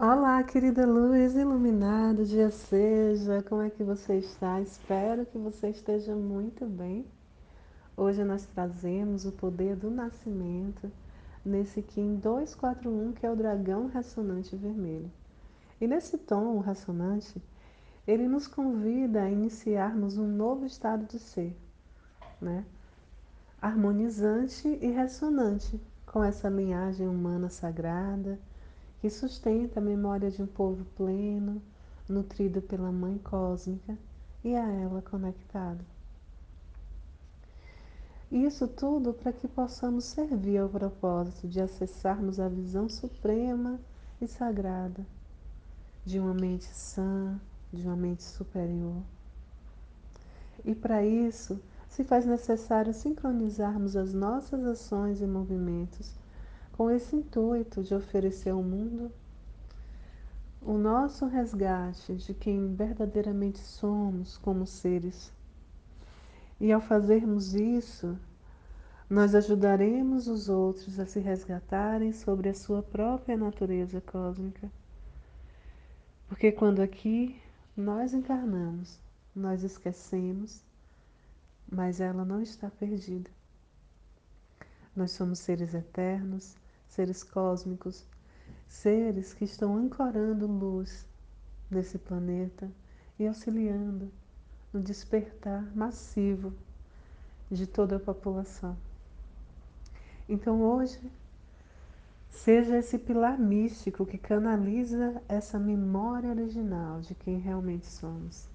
Olá, querida luz iluminada, dia seja, como é que você está? Espero que você esteja muito bem. Hoje nós trazemos o poder do nascimento nesse Kim 241, que é o dragão ressonante vermelho. E nesse tom ressonante, ele nos convida a iniciarmos um novo estado de ser, né? Harmonizante e ressonante com essa linhagem humana sagrada que sustenta a memória de um povo pleno, nutrido pela Mãe Cósmica e a ela conectado. Isso tudo para que possamos servir ao propósito de acessarmos a visão suprema e sagrada de uma mente sã, de uma mente superior. E para isso, se faz necessário sincronizarmos as nossas ações e movimentos com esse intuito de oferecer ao mundo o nosso resgate de quem verdadeiramente somos como seres. E ao fazermos isso, nós ajudaremos os outros a se resgatarem sobre a sua própria natureza cósmica. Porque quando aqui nós encarnamos, nós esquecemos, mas ela não está perdida. Nós somos seres eternos, seres cósmicos, seres que estão ancorando luz nesse planeta e auxiliando no despertar massivo de toda a população. Então hoje, seja esse pilar místico que canaliza essa memória original de quem realmente somos.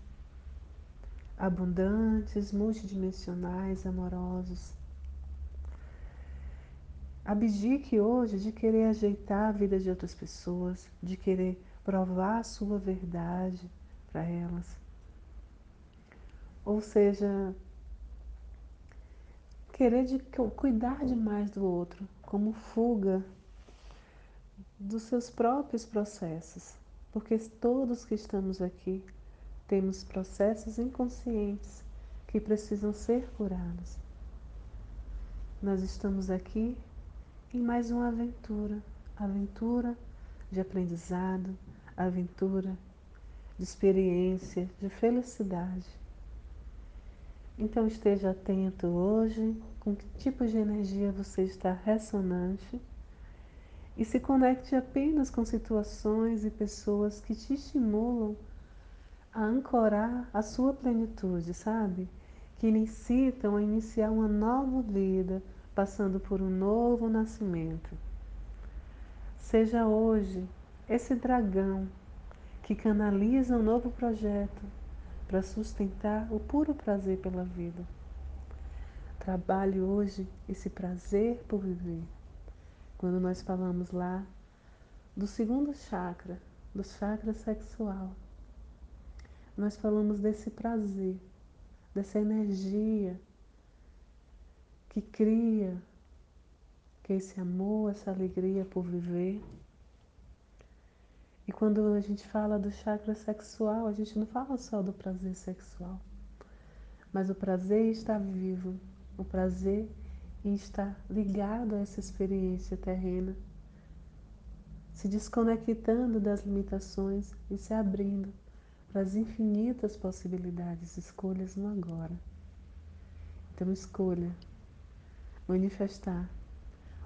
Abundantes, multidimensionais, amorosos, Abdique hoje de querer ajeitar a vida de outras pessoas, de querer provar a sua verdade para elas. Ou seja, querer de cuidar demais do outro, como fuga dos seus próprios processos. Porque todos que estamos aqui temos processos inconscientes que precisam ser curados. Nós estamos aqui em mais uma aventura, aventura de aprendizado, aventura de experiência, de felicidade. Então esteja atento hoje com que tipo de energia você está ressonante e se conecte apenas com situações e pessoas que te estimulam a ancorar a sua plenitude, sabe? Que incitam a iniciar uma nova vida passando por um novo nascimento. Seja hoje esse dragão que canaliza um novo projeto para sustentar o puro prazer pela vida. Trabalhe hoje esse prazer por viver. Quando nós falamos lá do segundo chakra, do chakra sexual, nós falamos desse prazer, dessa energia que cria, que é esse amor, essa alegria por viver. E quando a gente fala do chakra sexual, a gente não fala só do prazer sexual, mas o prazer está vivo, o prazer em estar ligado a essa experiência terrena, se desconectando das limitações e se abrindo para as infinitas possibilidades, escolhas no agora. Então escolha manifestar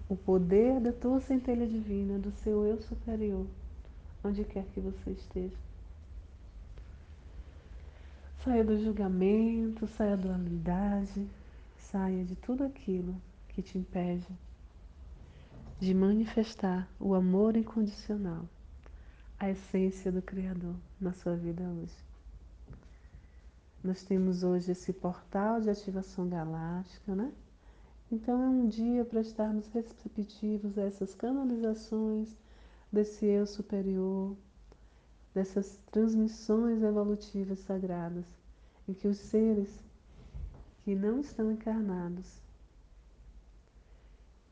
o poder da tua centelha divina, do seu eu superior, onde quer que você esteja. Saia do julgamento, saia da dualidade, saia de tudo aquilo que te impede de manifestar o amor incondicional, a essência do Criador na sua vida hoje. Nós temos hoje esse portal de ativação galáctica, né? Então é um dia para estarmos receptivos a essas canalizações desse eu superior, dessas transmissões evolutivas sagradas, em que os seres que não estão encarnados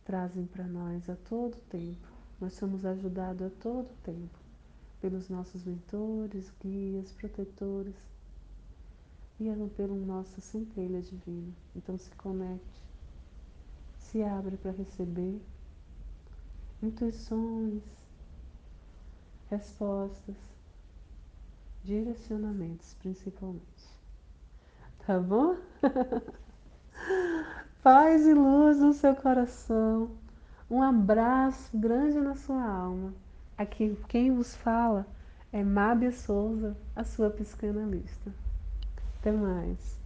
trazem para nós a todo tempo. Nós somos ajudados a todo tempo pelos nossos mentores, guias, protetores e pelo nossa centelha divina. Então se conecte se abre para receber intuições, respostas, direcionamentos principalmente. Tá bom? Paz e luz no seu coração. Um abraço grande na sua alma. Aqui quem vos fala é Mábia Souza, a sua psicanalista. Até mais.